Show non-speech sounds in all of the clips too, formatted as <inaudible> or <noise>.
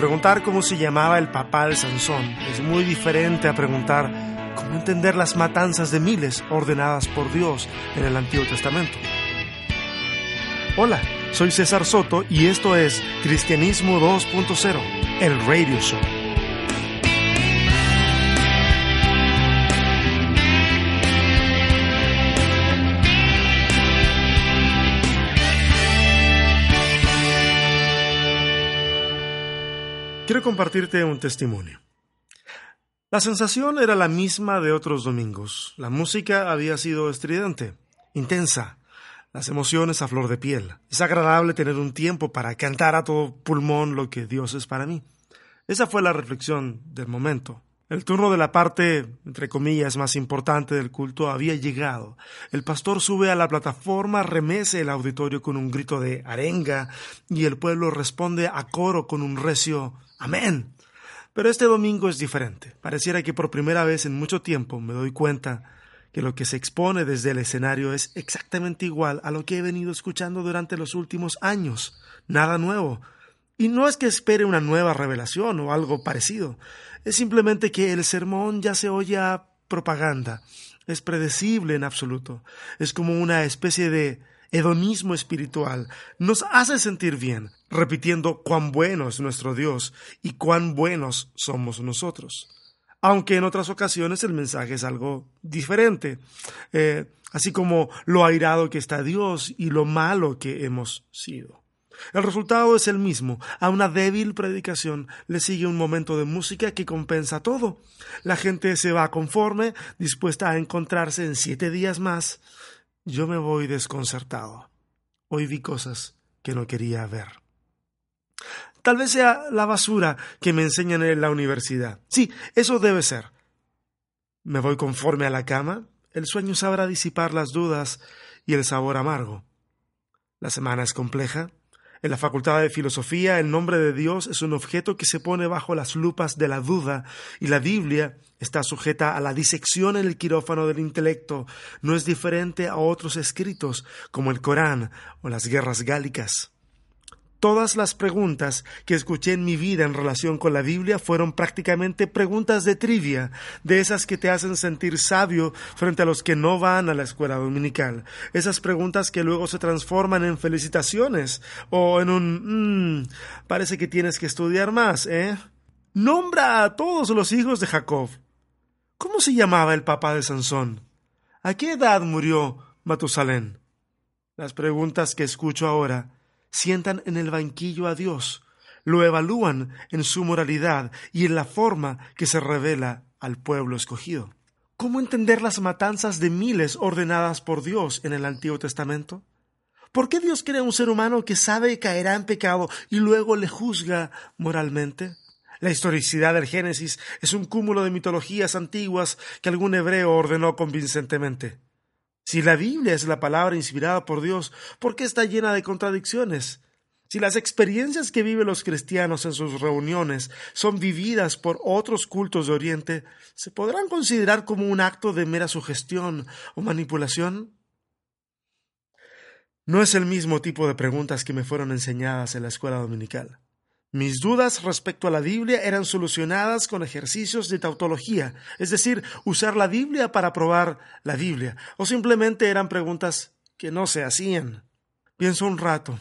Preguntar cómo se llamaba el papá de Sansón es muy diferente a preguntar cómo entender las matanzas de miles ordenadas por Dios en el Antiguo Testamento. Hola, soy César Soto y esto es Cristianismo 2.0, el radio show. Quiero compartirte un testimonio. La sensación era la misma de otros domingos. La música había sido estridente, intensa, las emociones a flor de piel. Es agradable tener un tiempo para cantar a todo pulmón lo que Dios es para mí. Esa fue la reflexión del momento. El turno de la parte, entre comillas, más importante del culto había llegado. El pastor sube a la plataforma, remece el auditorio con un grito de arenga y el pueblo responde a coro con un recio Amén. Pero este domingo es diferente. Pareciera que por primera vez en mucho tiempo me doy cuenta que lo que se expone desde el escenario es exactamente igual a lo que he venido escuchando durante los últimos años. Nada nuevo. Y no es que espere una nueva revelación o algo parecido. Es simplemente que el sermón ya se oye a propaganda. Es predecible en absoluto. Es como una especie de hedonismo espiritual, nos hace sentir bien, repitiendo cuán bueno es nuestro Dios y cuán buenos somos nosotros. Aunque en otras ocasiones el mensaje es algo diferente, eh, así como lo airado que está Dios y lo malo que hemos sido. El resultado es el mismo. A una débil predicación le sigue un momento de música que compensa todo. La gente se va conforme, dispuesta a encontrarse en siete días más yo me voy desconcertado. Hoy vi cosas que no quería ver. Tal vez sea la basura que me enseñan en la universidad. Sí, eso debe ser. Me voy conforme a la cama. El sueño sabrá disipar las dudas y el sabor amargo. La semana es compleja. En la Facultad de Filosofía, el nombre de Dios es un objeto que se pone bajo las lupas de la duda y la Biblia está sujeta a la disección en el quirófano del intelecto. No es diferente a otros escritos como el Corán o las guerras gálicas. Todas las preguntas que escuché en mi vida en relación con la Biblia fueron prácticamente preguntas de trivia, de esas que te hacen sentir sabio frente a los que no van a la escuela dominical. Esas preguntas que luego se transforman en felicitaciones o en un... Mmm, parece que tienes que estudiar más, ¿eh? Nombra a todos los hijos de Jacob. ¿Cómo se llamaba el papá de Sansón? ¿A qué edad murió Matusalén? Las preguntas que escucho ahora sientan en el banquillo a Dios, lo evalúan en su moralidad y en la forma que se revela al pueblo escogido. ¿Cómo entender las matanzas de miles ordenadas por Dios en el Antiguo Testamento? ¿Por qué Dios crea un ser humano que sabe que caerá en pecado y luego le juzga moralmente? La historicidad del Génesis es un cúmulo de mitologías antiguas que algún hebreo ordenó convincentemente. Si la Biblia es la palabra inspirada por Dios, ¿por qué está llena de contradicciones? Si las experiencias que viven los cristianos en sus reuniones son vividas por otros cultos de Oriente, ¿se podrán considerar como un acto de mera sugestión o manipulación? No es el mismo tipo de preguntas que me fueron enseñadas en la escuela dominical. Mis dudas respecto a la Biblia eran solucionadas con ejercicios de tautología, es decir, usar la Biblia para probar la Biblia, o simplemente eran preguntas que no se hacían. Pienso un rato,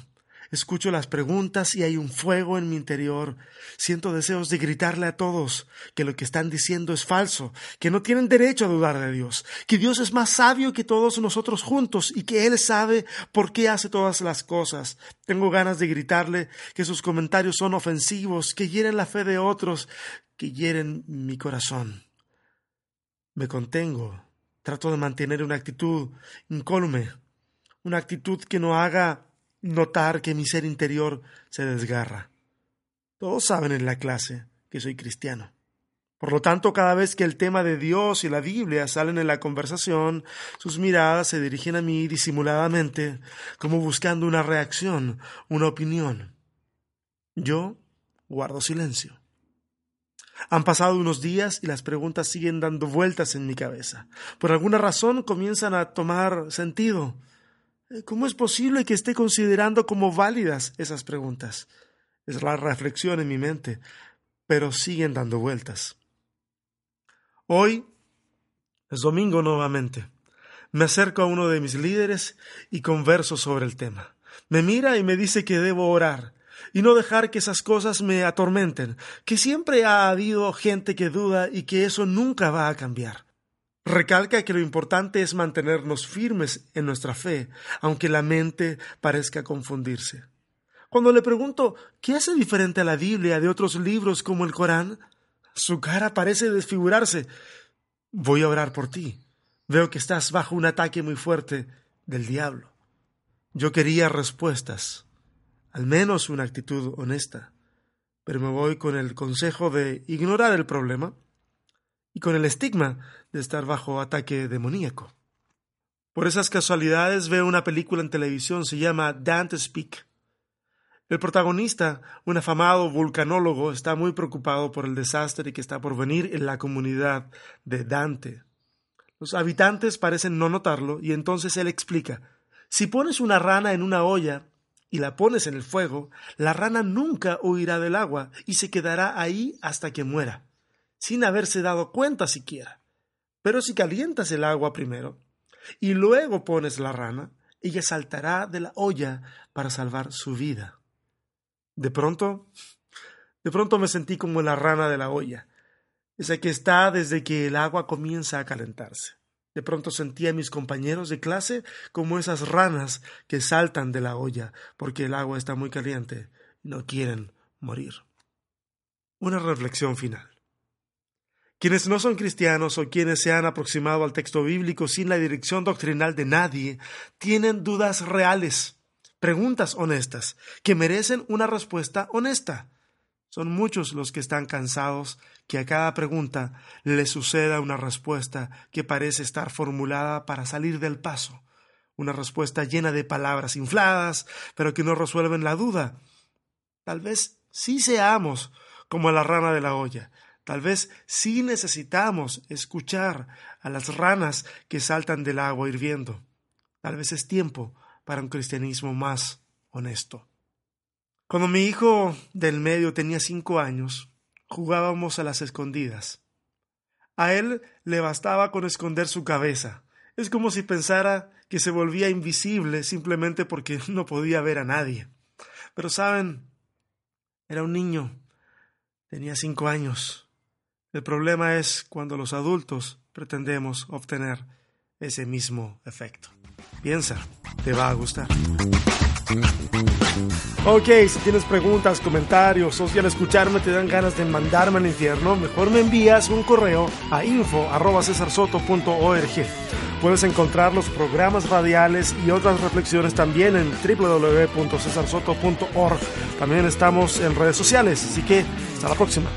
Escucho las preguntas y hay un fuego en mi interior. Siento deseos de gritarle a todos que lo que están diciendo es falso, que no tienen derecho a dudar de Dios, que Dios es más sabio que todos nosotros juntos y que Él sabe por qué hace todas las cosas. Tengo ganas de gritarle que sus comentarios son ofensivos, que hieren la fe de otros, que hieren mi corazón. Me contengo, trato de mantener una actitud incólume, una actitud que no haga notar que mi ser interior se desgarra. Todos saben en la clase que soy cristiano. Por lo tanto, cada vez que el tema de Dios y la Biblia salen en la conversación, sus miradas se dirigen a mí disimuladamente, como buscando una reacción, una opinión. Yo guardo silencio. Han pasado unos días y las preguntas siguen dando vueltas en mi cabeza. Por alguna razón comienzan a tomar sentido. ¿Cómo es posible que esté considerando como válidas esas preguntas? es la reflexión en mi mente, pero siguen dando vueltas. Hoy es domingo nuevamente. Me acerco a uno de mis líderes y converso sobre el tema. Me mira y me dice que debo orar y no dejar que esas cosas me atormenten, que siempre ha habido gente que duda y que eso nunca va a cambiar. Recalca que lo importante es mantenernos firmes en nuestra fe, aunque la mente parezca confundirse. Cuando le pregunto qué hace diferente a la Biblia de otros libros como el Corán, su cara parece desfigurarse. Voy a orar por ti. Veo que estás bajo un ataque muy fuerte del diablo. Yo quería respuestas, al menos una actitud honesta, pero me voy con el consejo de ignorar el problema y con el estigma de estar bajo ataque demoníaco. Por esas casualidades veo una película en televisión, se llama Dante Speak. El protagonista, un afamado vulcanólogo, está muy preocupado por el desastre que está por venir en la comunidad de Dante. Los habitantes parecen no notarlo y entonces él explica, si pones una rana en una olla y la pones en el fuego, la rana nunca huirá del agua y se quedará ahí hasta que muera sin haberse dado cuenta siquiera. Pero si calientas el agua primero y luego pones la rana, ella saltará de la olla para salvar su vida. De pronto, de pronto me sentí como la rana de la olla, esa que está desde que el agua comienza a calentarse. De pronto sentí a mis compañeros de clase como esas ranas que saltan de la olla porque el agua está muy caliente y no quieren morir. Una reflexión final. Quienes no son cristianos o quienes se han aproximado al texto bíblico sin la dirección doctrinal de nadie, tienen dudas reales, preguntas honestas, que merecen una respuesta honesta. Son muchos los que están cansados que a cada pregunta le suceda una respuesta que parece estar formulada para salir del paso, una respuesta llena de palabras infladas, pero que no resuelven la duda. Tal vez sí seamos como la rana de la olla, Tal vez sí necesitamos escuchar a las ranas que saltan del agua hirviendo. Tal vez es tiempo para un cristianismo más honesto. Cuando mi hijo del medio tenía cinco años, jugábamos a las escondidas. A él le bastaba con esconder su cabeza. Es como si pensara que se volvía invisible simplemente porque <laughs> no podía ver a nadie. Pero saben, era un niño, tenía cinco años. El problema es cuando los adultos pretendemos obtener ese mismo efecto. Piensa, te va a gustar. Ok, si tienes preguntas, comentarios o si al escucharme te dan ganas de mandarme al infierno, mejor me envías un correo a info.cesarsoto.org. Puedes encontrar los programas radiales y otras reflexiones también en www.cesarsoto.org. También estamos en redes sociales, así que hasta la próxima.